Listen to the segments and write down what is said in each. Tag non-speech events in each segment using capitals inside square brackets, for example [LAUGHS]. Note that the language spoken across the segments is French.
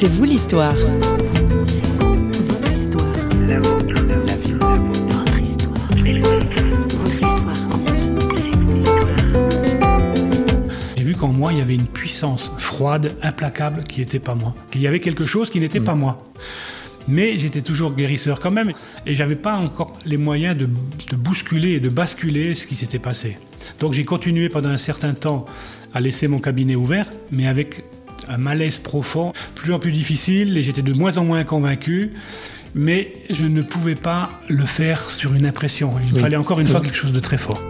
C'est vous l'histoire. J'ai vu qu'en moi, il y avait une puissance froide, implacable, qui n'était pas moi. Qu'il y avait quelque chose qui n'était pas moi. Mais j'étais toujours guérisseur quand même, et j'avais pas encore les moyens de, de bousculer et de basculer ce qui s'était passé. Donc j'ai continué pendant un certain temps à laisser mon cabinet ouvert, mais avec un malaise profond, plus en plus difficile, et j'étais de moins en moins convaincu. Mais je ne pouvais pas le faire sur une impression. Il me Oui. fallait encore une fois quelque chose de très fort.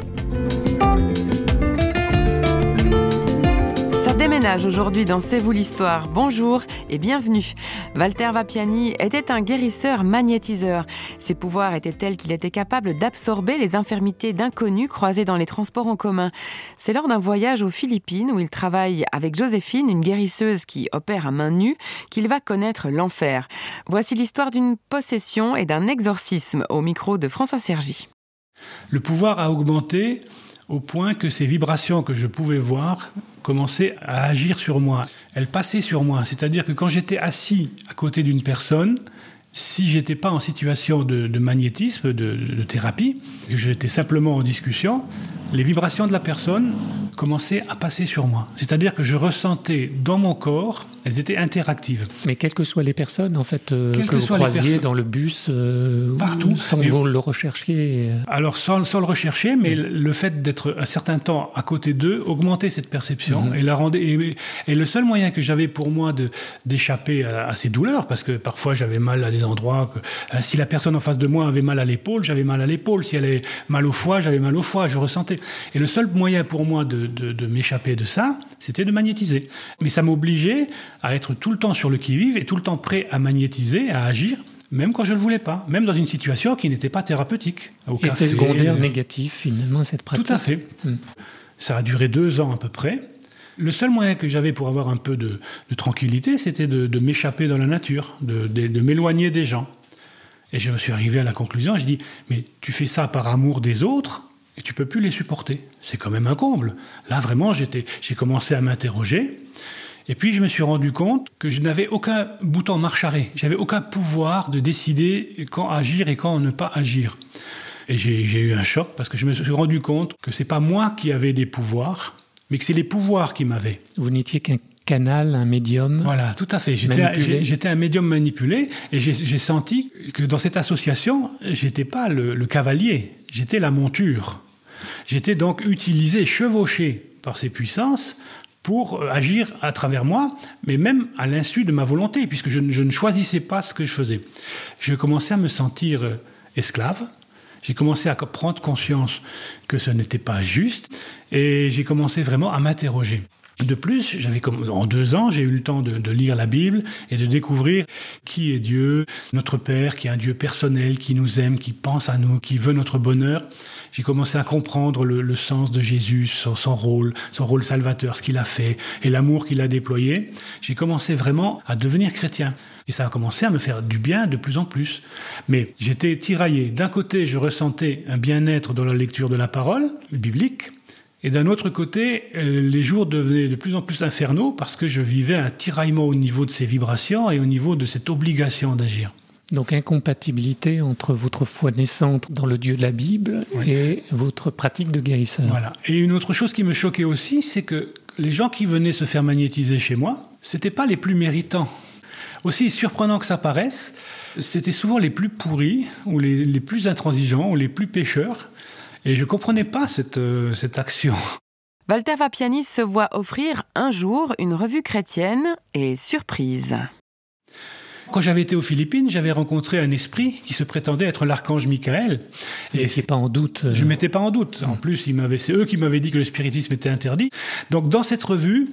Aujourd'hui dans C'est vous l'histoire. Bonjour et bienvenue. Walter Vapiani était un guérisseur magnétiseur. Ses pouvoirs étaient tels qu'il était capable d'absorber les infirmités d'inconnus croisés dans les transports en commun. C'est lors d'un voyage aux Philippines où il travaille avec Joséphine, une guérisseuse qui opère à main nue, qu'il va connaître l'enfer. Voici l'histoire d'une possession et d'un exorcisme au micro de François Sergi. Le pouvoir a augmenté au point que ces vibrations que je pouvais voir commençaient à agir sur moi. Elles passaient sur moi. C'est-à-dire que quand j'étais assis à côté d'une personne, si j'étais pas en situation de, de magnétisme, de, de thérapie, que j'étais simplement en discussion, les vibrations de la personne commençaient à passer sur moi. C'est-à-dire que je ressentais dans mon corps, elles étaient interactives. Mais quelles que soient les personnes, en fait, euh, que que vous croisiez dans le bus, euh, Partout. ou sans vous le recherchiez. euh, Alors, sans, sans le rechercher, mais le fait d'être un certain temps à côté d'eux augmentait cette perception et la rendait. Et, et le seul moyen que j'avais pour moi de d'échapper à, à ces douleurs, parce que parfois j'avais mal à des endroits. Que, euh, si la personne en face de moi avait mal à l'épaule, j'avais mal à l'épaule. Si elle avait mal au foie, j'avais mal au foie. Je ressentais. Et le seul moyen pour moi de, de- de m'échapper de ça, c'était de magnétiser. Mais ça m'obligeait à être tout le temps sur le qui-vive et tout le temps prêt à magnétiser, à agir. Même quand je ne le voulais pas, même dans une situation qui n'était pas thérapeutique. Au Effet café, secondaire euh, négatif, finalement, cette pratique. tout à fait. Ça a duré deux ans à peu près. Le seul moyen que j'avais pour avoir un peu de, de tranquillité, c'était de, de m'échapper dans la nature, de m'éloigner des gens. Et je me suis arrivé à la conclusion, je dis, mais tu fais ça par amour des autres et tu peux plus les supporter. C'est quand même un comble. Là, vraiment, j'étais, j'ai commencé à m'interroger. Et puis, je me suis rendu compte que je n'avais aucun bouton marche arrêt. J'avais aucun pouvoir de décider quand agir et quand ne pas agir. Et j'ai j'ai eu un choc parce que je me suis rendu compte que c'est pas moi qui avais des pouvoirs, mais que c'est les pouvoirs qui m'avaient. Vous n'étiez qu'un canal, un médium. Voilà, tout à fait. J'étais un, j'étais médium manipulé et j'ai j'ai senti que dans cette association, j'étais pas le, le cavalier, j'étais la monture. J'étais donc utilisé, chevauché par ces puissances pour euh, agir à travers moi, mais même à l'insu de ma volonté, puisque je, ne- choisissais pas ce que je faisais. Je commençais à me sentir euh, esclave. J'ai commencé à prendre conscience que ce n'était pas juste et j'ai commencé vraiment à m'interroger. De plus, j'avais en deux ans, j'ai eu le temps de lire la Bible et de découvrir qui est Dieu, notre Père, qui est un Dieu personnel, qui nous aime, qui pense à nous, qui veut notre bonheur. J'ai commencé à comprendre le, sens de Jésus, son, son rôle, son rôle salvateur, ce qu'il a fait et l'amour qu'il a déployé. J'ai commencé vraiment à devenir chrétien. Et ça a commencé à me faire du bien de plus en plus. Mais j'étais tiraillé. D'un côté, je ressentais un bien-être dans la lecture de la parole biblique. Et d'un autre côté, euh, les jours devenaient de plus en plus infernaux parce que je vivais un tiraillement au niveau de ces vibrations et au niveau de cette obligation d'agir. Donc incompatibilité entre votre foi naissante dans le Dieu de la Bible Oui. et votre pratique de guérisseur. Voilà. Et une autre chose qui me choquait aussi, c'est que les gens qui venaient se faire magnétiser chez moi, c'était pas les plus méritants. Aussi surprenant que ça paraisse, c'était souvent les plus pourris, ou les, les plus intransigeants, ou les plus pécheurs. Et je comprenais pas cette, euh, cette action. Walter Vapiani se voit offrir un jour une revue chrétienne et surprise. Quand j'avais été aux Philippines, j'avais rencontré un esprit qui se prétendait être l'archange Michael. Vous n'étiez pas en doute. euh, Je ne mettais pas en doute. En plus, c'est eux qui m'avaient dit que le spiritisme était interdit. Donc, dans cette revue,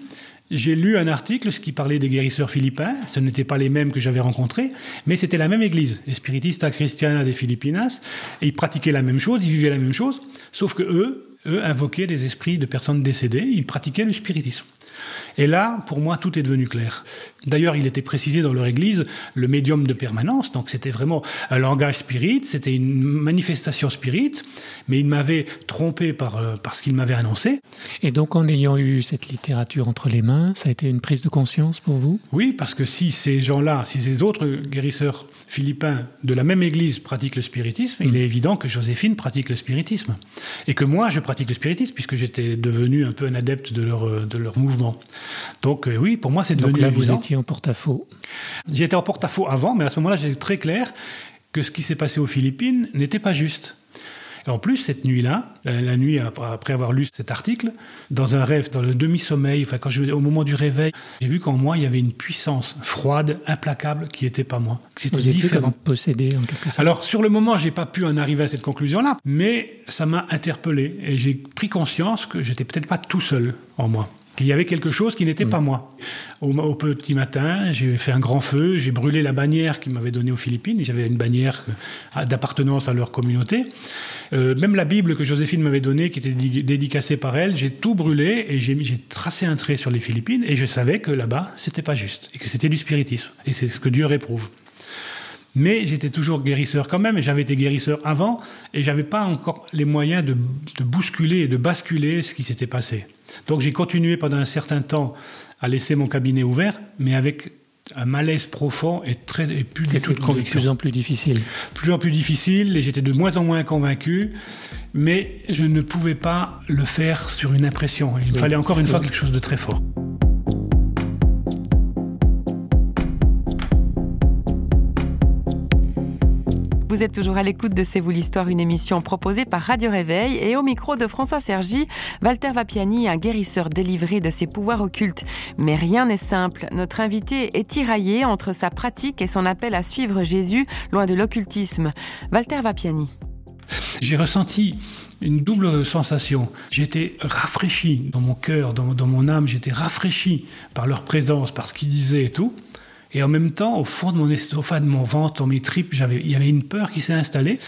j'ai lu un article qui parlait des guérisseurs philippins. Ce n'étaient pas les mêmes que j'avais rencontrés, mais c'était la même église, les Spiritistas Christiana des Filipinas. Et ils pratiquaient la même chose, ils vivaient la même chose, sauf que eux, eux invoquaient des esprits de personnes décédées, ils pratiquaient le spiritisme. Et là, pour moi, tout est devenu clair. D'ailleurs, il était précisé dans leur église le médium de permanence, donc c'était vraiment un langage spirit, c'était une manifestation spirit, mais il m'avait trompé par, euh, par ce qu'il m'avait annoncé. Et donc, en ayant eu cette littérature entre les mains, ça a été une prise de conscience pour vous? Oui, parce que si ces gens-là, si ces autres guérisseurs philippins de la même église pratiquent le spiritisme, il est évident que Joséphine pratique le spiritisme. Et que moi, je pratique le spiritisme, puisque j'étais devenu un peu un adepte de leur, euh, de leur mouvement. Donc euh, oui, pour moi, c'est devenu Donc là, vous étiez en porte-à-faux. J'étais en porte-à-faux avant, mais à ce moment-là, j'étais très clair que ce qui s'est passé aux Philippines n'était pas juste. Et en plus, cette nuit-là, la, nuit ap- après avoir lu cet article, dans un rêve, dans le demi-sommeil, enfin, quand je, au moment du réveil, j'ai vu qu'en moi, il y avait une puissance froide, implacable, qui n'était pas moi. C'était différent. possédé en quelque sorte. Alors, sur le moment, j'ai pas pu en arriver à cette conclusion-là, mais ça m'a interpellé et j'ai pris conscience que j'étais peut-être pas tout seul en moi. Qu'il y avait quelque chose qui n'était pas moi. Au, au petit matin, j'ai fait un grand feu, j'ai brûlé la bannière qu'ils m'avaient donnée aux Philippines. J'avais une bannière d'appartenance à leur communauté. Euh, même la Bible que Joséphine m'avait donnée, qui était dédi- dédicacée par elle, j'ai tout brûlé et j'ai tracé un trait sur les Philippines et je savais que là-bas, c'était pas juste et que c'était du spiritisme. Et c'est ce que Dieu réprouve. Mais j'étais toujours guérisseur quand même, et j'avais été guérisseur avant, et j'avais pas encore les moyens de, de bousculer et de basculer ce qui s'était passé. Donc j'ai continué pendant un certain temps à laisser mon cabinet ouvert, mais avec un malaise profond et, très, et plus du C'est tout de de conviction. plus en plus difficile. Plus en plus difficile, et j'étais de moins en moins convaincu, mais je ne pouvais pas le faire sur une impression. Il me Oui. fallait encore une fois quelque chose de très fort. Vous êtes toujours à l'écoute de C'est vous l'histoire, une émission proposée par Radio Réveil et au micro de François Sergi, Walter Vapiani, un guérisseur délivré de ses pouvoirs occultes. Mais rien n'est simple. Notre invité est tiraillé entre sa pratique et son appel à suivre Jésus loin de l'occultisme. Walter Vapiani. J'ai ressenti une double sensation. J'étais rafraîchi dans mon cœur, dans, dans mon âme, j'étais rafraîchi par leur présence, par ce qu'ils disaient et tout. Et en même temps, au fond de mon estomac, de mon ventre, dans mes tripes, j'avais, il y avait une peur qui s'est installée.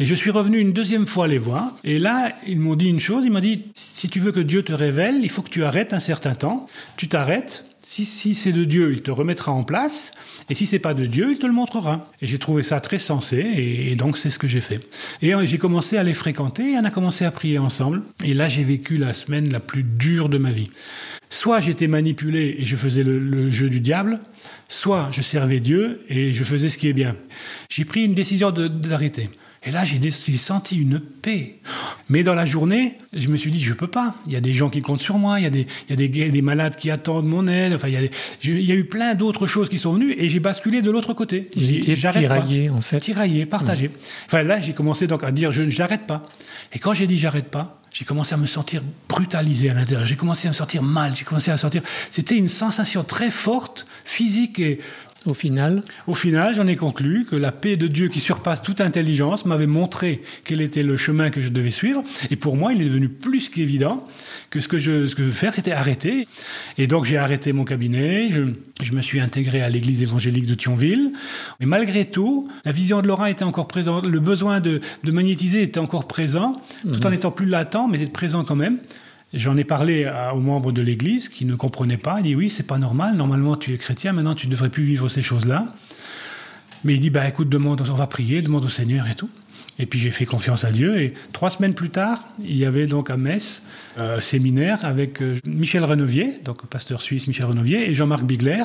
Et je suis revenu une deuxième fois les voir. Et là, ils m'ont dit une chose. Ils m'ont dit, si tu veux que Dieu te révèle, il faut que tu arrêtes un certain temps. Tu t'arrêtes. Si, c'est de Dieu, il te remettra en place. Et si c'est pas de Dieu, il te le montrera. Et j'ai trouvé ça très sensé. Et, donc, c'est ce que j'ai fait. Et euh, j'ai commencé à les fréquenter. Et on a commencé à prier ensemble. Et là, j'ai vécu la semaine la plus dure de ma vie. Soit j'étais manipulé et je faisais le, jeu du diable, soit je servais Dieu et je faisais ce qui est bien. J'ai pris une décision d'arrêter. Et là, j'ai senti une paix. Mais dans la journée, je me suis dit, je peux pas. Il y a des gens qui comptent sur moi, il y a des, il y a des, gue- des malades qui attendent mon aide. Enfin, il y a, des- je- il y a eu plein d'autres choses qui sont venues et j'ai basculé de l'autre côté. Pas. tiraillé, en fait. Tiraillé, partagé. Enfin, là, j'ai commencé donc à dire, je j'arrête pas. Et quand j'ai dit j'arrête pas, j'ai commencé à me sentir brutalisé à l'intérieur. J'ai commencé à me sentir mal. J'ai commencé à sentir. C'était une sensation très forte, physique et Au final, au final, j'en ai conclu que la paix de Dieu qui surpasse toute intelligence m'avait montré quel était le chemin que je devais suivre. Et pour moi, il est devenu plus qu'évident que ce que je, ce que je veux faire, c'était arrêter. Et donc, j'ai arrêté mon cabinet. Je, je me suis intégré à l'église évangélique de Thionville. Mais malgré tout, la vision de Laura était encore présente. Le besoin de, de magnétiser était encore présent, tout en étant plus latent, mais était présent quand même. J'en ai parlé aux membres de l'Église qui ne comprenaient pas. Il dit oui, c'est pas normal. Normalement, tu es chrétien. Maintenant, tu ne devrais plus vivre ces choses-là. Mais il dit bah écoute, demande, on va prier, demande au Seigneur et tout. Et puis j'ai fait confiance à Dieu. Et trois semaines plus tard, il y avait donc à Metz euh, un séminaire avec euh, Michel Renovier, donc pasteur suisse Michel Renovier, et Jean-Marc Bigler.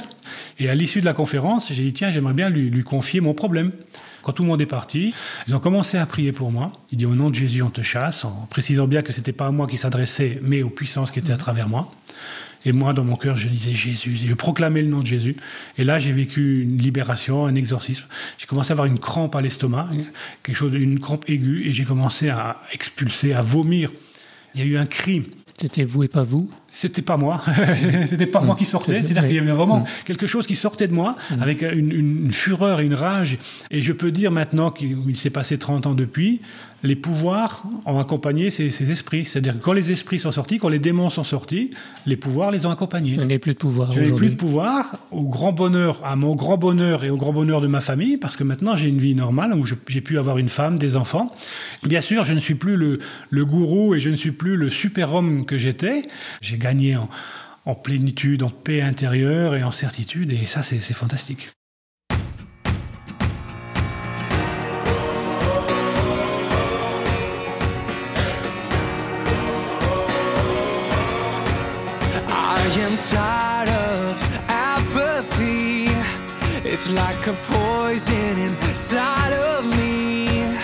Et à l'issue de la conférence, j'ai dit tiens, j'aimerais bien lui confier mon problème. Quand tout le monde est parti, ils ont commencé à prier pour moi. Il dit au nom de Jésus, on te chasse, en précisant bien que c'était pas à moi qui s'adressait, mais aux puissances qui étaient à travers moi. Et moi, dans mon cœur, je disais Jésus, je proclamais le nom de Jésus. Et là, j'ai vécu une libération, un exorcisme. J'ai commencé à avoir une crampe à l'estomac, quelque chose, une crampe aiguë, et j'ai commencé à expulser, à vomir. Il y a eu un cri. C'était vous et pas vous. C'était pas moi, [LAUGHS] c'était pas moi qui sortais. c'est- C'est-à-dire qu'il y avait vraiment Mm. quelque chose qui sortait de moi avec une, fureur et une rage. Et je peux dire maintenant qu'il il s'est passé 30 ans depuis, les pouvoirs ont accompagné ces, ces esprits. C'est-à-dire que quand les esprits sont sortis, quand les démons sont sortis, les pouvoirs les ont accompagnés. Vous n'avez plus de pouvoir Je n'ai plus de pouvoir, au grand bonheur, à mon grand bonheur et au grand bonheur de ma famille, parce que maintenant j'ai une vie normale où je- j'ai pu avoir une femme, des enfants. Bien sûr, je ne suis plus le, le gourou et je ne suis plus le super-homme que j'étais. J'ai gagné en, en plénitude, en paix intérieure et en certitude. Et ça, c'est fantastique. It's like a poison inside of me,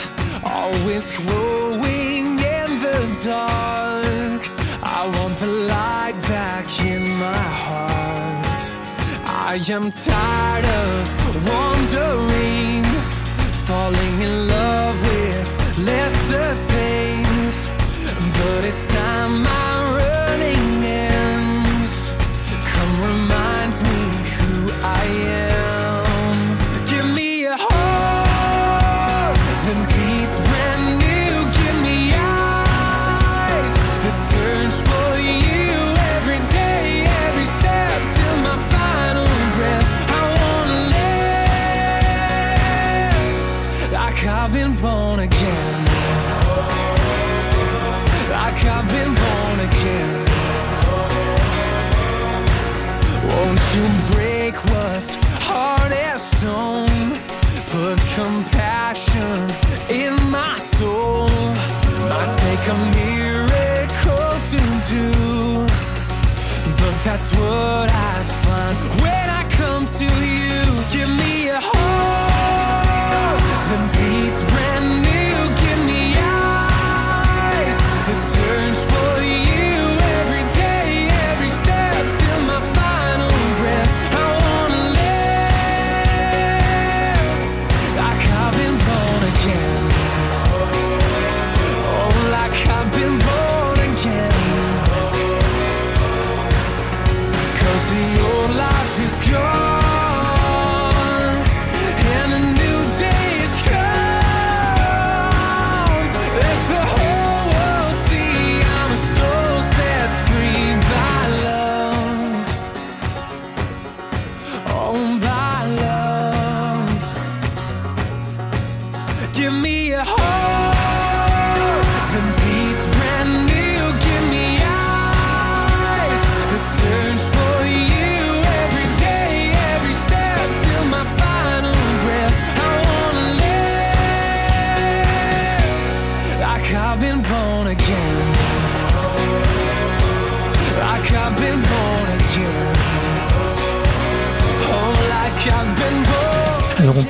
always growing in the dark. I want the light back in my heart. I am tired of wandering, falling in love with lesser things, but it's time my Alors on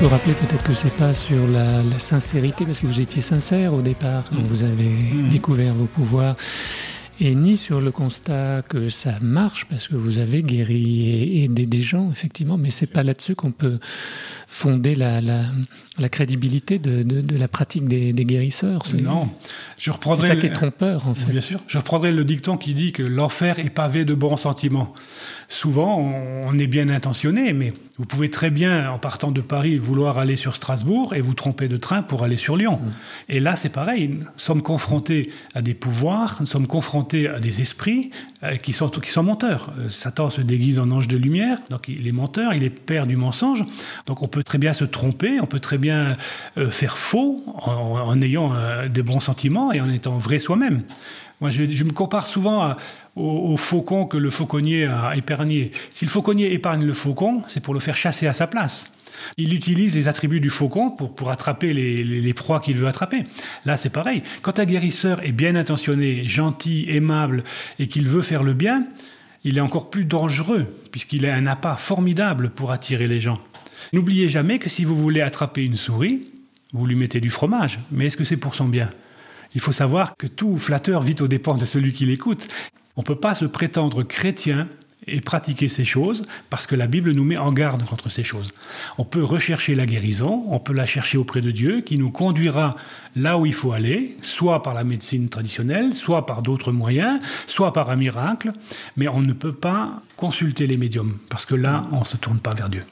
peut rappeler peut-être que c'est pas sur la, sincérité, parce que vous étiez sincère au départ quand vous avez mmh. découvert vos pouvoirs, et ni sur le constat que ça marche, parce que vous avez guéri et aidé des gens, effectivement, mais c'est pas là-dessus qu'on peut fonder la, la, crédibilité de, de, la pratique des, des guérisseurs. Non, je reprendrai. C'est ça qui est trompeur, en fait. Bien sûr. Je reprendrai le dicton qui dit que l'enfer est pavé de bons sentiments. Souvent, on est bien intentionné, mais vous pouvez très bien, en partant de Paris, vouloir aller sur Strasbourg et vous tromper de train pour aller sur Lyon. Mm. Et là, c'est pareil. Nous sommes confrontés à des pouvoirs, nous sommes confrontés à des esprits euh, qui, sont, qui sont menteurs. Euh, Satan se déguise en ange de lumière, donc il est menteur, il est père du mensonge. Donc on peut très bien se tromper, on peut très bien euh, faire faux en, ayant des bons sentiments et en étant vrai soi-même. Moi, je, me compare souvent au, faucon que le fauconnier a épargné. Si le fauconnier épargne le faucon, c'est pour le faire chasser à sa place. Il utilise les attributs du faucon pour, pour attraper les, les, proies qu'il veut attraper. Là, c'est pareil. Quand un guérisseur est bien intentionné, gentil, aimable et qu'il veut faire le bien, il est encore plus dangereux puisqu'il a un appât formidable pour attirer les gens. N'oubliez jamais que si vous voulez attraper une souris, vous lui mettez du fromage. Mais est-ce que c'est pour son bien? Il faut savoir que tout flatteur vit aux dépens de celui qui l'écoute. On ne peut pas se prétendre chrétien et pratiquer ces choses parce que la Bible nous met en garde contre ces choses. On peut rechercher la guérison, on peut la chercher auprès de Dieu qui nous conduira là où il faut aller, soit par la médecine traditionnelle, soit par d'autres moyens, soit par un miracle, mais on ne peut pas consulter les médiums parce que là, on ne se tourne pas vers Dieu.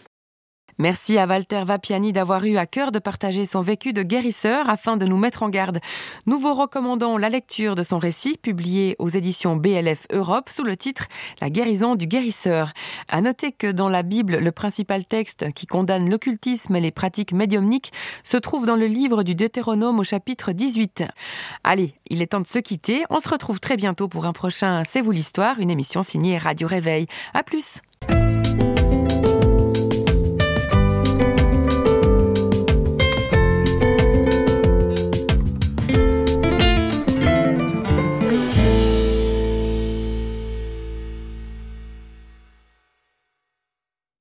Merci à Walter Vapiani d'avoir eu à cœur de partager son vécu de guérisseur afin de nous mettre en garde. Nous vous recommandons la lecture de son récit publié aux éditions BLF Europe sous le titre La guérison du guérisseur. À noter que dans la Bible, le principal texte qui condamne l'occultisme et les pratiques médiumniques se trouve dans le livre du Deutéronome au chapitre 18. Allez, il est temps de se quitter. On se retrouve très bientôt pour un prochain C'est vous l'histoire, une émission signée Radio Réveil. À plus!